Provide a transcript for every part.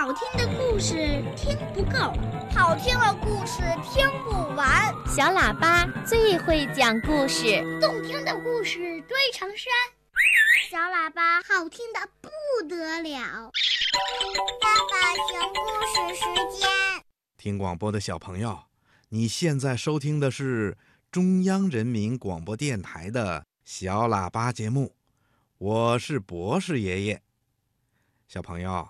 好听的故事听不够，好听的故事听不完。小喇叭最会讲故事，动听的故事堆成山。小喇叭好听的不得了。爸爸讲故事时间，听广播的小朋友，你现在收听的是中央人民广播电台的小喇叭节目，我是博士爷爷。小朋友，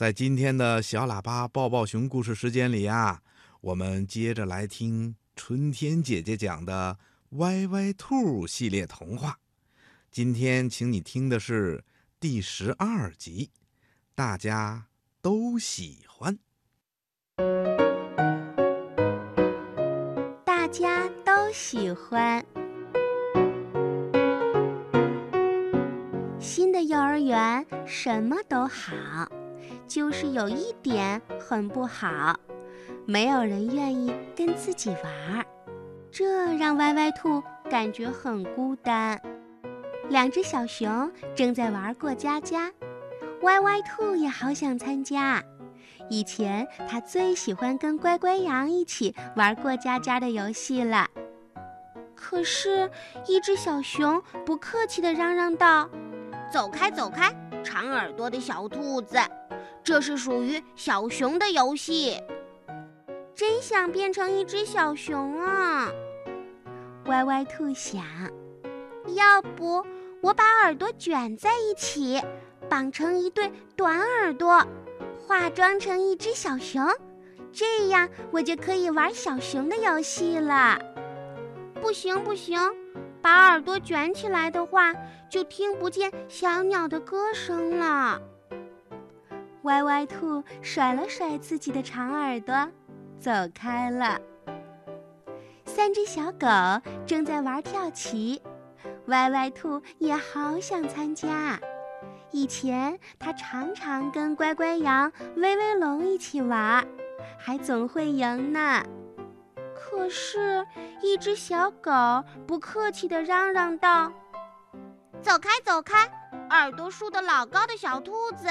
在今天的小喇叭抱抱熊故事时间里呀，我们接着来听春天姐姐讲的《歪歪兔》系列童话。今天请你听的是第十二集，大家都喜欢。大家都喜欢。新的幼儿园什么都好，就是有一点很不好，没有人愿意跟自己玩儿，这让歪歪兔感觉很孤单。两只小熊正在玩过家家，歪歪兔也好想参加。以前他最喜欢跟乖乖羊一起玩过家家的游戏了。可是，一只小熊不客气地嚷嚷道：“走开，走开，长耳朵的小兔子，这是属于小熊的游戏。”真想变成一只小熊啊！歪歪兔想，要不我把耳朵卷在一起，绑成一对短耳朵。化妆成一只小熊，这样我就可以玩小熊的游戏了。不行不行，把耳朵卷起来的话，就听不见小鸟的歌声了。歪歪兔甩了甩自己的长耳朵，走开了。三只小狗正在玩跳棋，歪歪兔也好想参加。以前它常常跟乖乖羊、威威龙一起玩，还总会赢呢。可是，一只小狗不客气地嚷嚷道：“走开，走开，耳朵竖得老高的小兔子，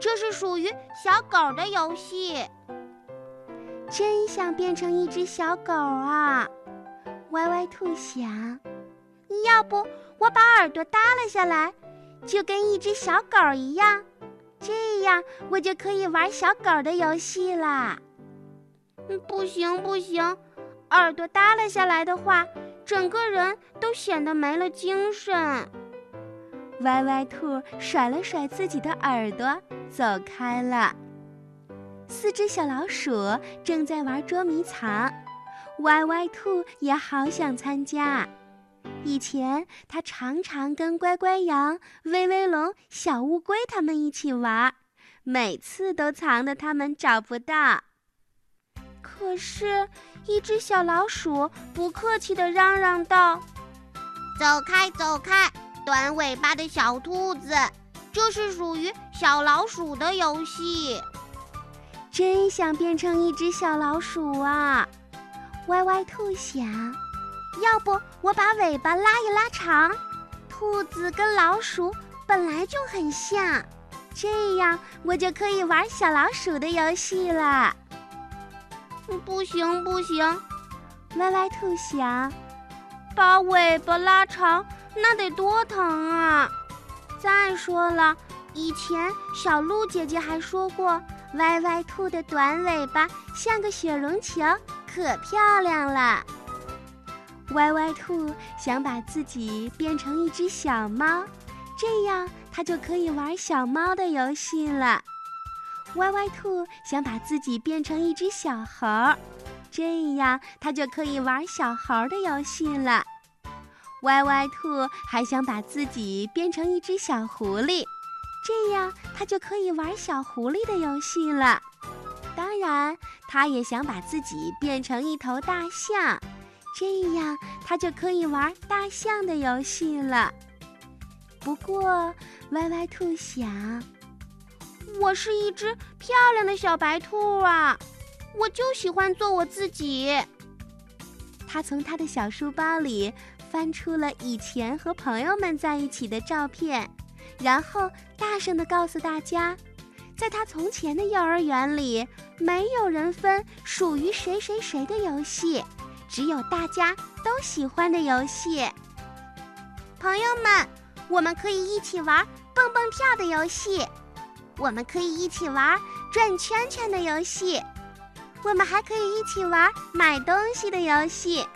这是属于小狗的游戏。”真想变成一只小狗啊！歪歪兔想，要不我把耳朵耷拉下来。就跟一只小狗一样，这样我就可以玩小狗的游戏啦。不行不行，耳朵耷拉下来的话，整个人都显得没了精神。歪歪兔甩了甩自己的耳朵，走开了。四只小老鼠正在玩捉迷藏，歪歪兔也好想参加。以前，它常常跟乖乖羊、威威龙、小乌龟他们一起玩，每次都藏得他们找不到。可是，一只小老鼠不客气地嚷嚷道：“走开，走开，短尾巴的小兔子，这是属于小老鼠的游戏。”真想变成一只小老鼠啊！歪歪兔想。要不我把尾巴拉一拉长，兔子跟老鼠本来就很像，这样我就可以玩小老鼠的游戏了。不行不行，歪歪兔想，把尾巴拉长那得多疼啊！再说了，以前小鹿姐姐还说过，歪歪兔的短尾巴像个雪绒球，可漂亮了。歪歪兔想把自己变成一只小猫，这样它就可以玩小猫的游戏了。歪歪兔想把自己变成一只小猴，这样它就可以玩小猴的游戏了。歪歪兔还想把自己变成一只小狐狸，这样它就可以玩小狐狸的游戏了。当然，它也想把自己变成一头大象。这样，它就可以玩大象的游戏了。不过，歪歪兔想，我是一只漂亮的小白兔啊，我就喜欢做我自己。他从他的小书包里翻出了以前和朋友们在一起的照片，然后大声地告诉大家，在他从前的幼儿园里，没有人分属于谁谁谁的游戏，只有大家都喜欢的游戏。朋友们，我们可以一起玩蹦蹦跳的游戏，我们可以一起玩转圈圈的游戏，我们还可以一起玩买东西的游戏，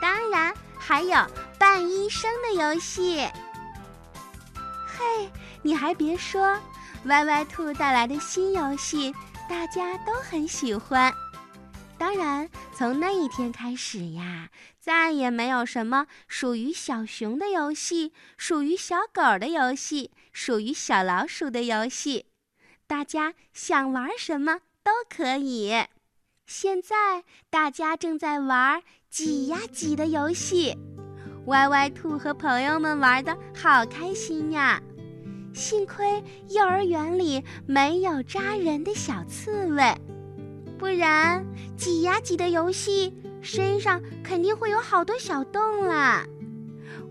当然还有扮医生的游戏。嘿，你还别说。歪歪兔带来的新游戏，大家都很喜欢。当然，从那一天开始呀，再也没有什么属于小熊的游戏，属于小狗的游戏，属于小老鼠的游戏。大家想玩什么都可以。现在大家正在玩挤呀挤的游戏，歪歪兔和朋友们玩的好开心呀！幸亏幼儿园里没有扎人的小刺猬，不然挤呀挤的游戏身上肯定会有好多小洞啦。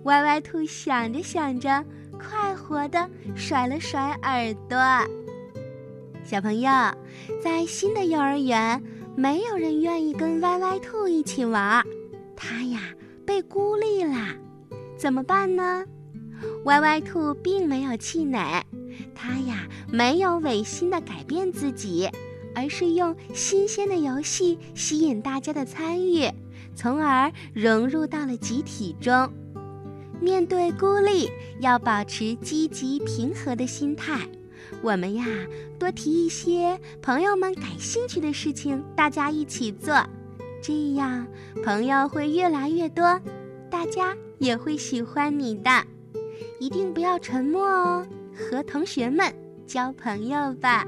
歪歪兔想着想着，快活的甩了甩耳朵。小朋友，在新的幼儿园，没有人愿意跟歪歪兔一起玩，它呀被孤立啦，怎么办呢？歪歪兔并没有气馁，它呀没有违心的改变自己，而是用新鲜的游戏吸引大家的参与，从而融入到了集体中。面对孤立，要保持积极平和的心态。我们呀多提一些朋友们感兴趣的事情，大家一起做，这样朋友会越来越多，大家也会喜欢你的。一定不要沉默哦，和同学们交朋友吧。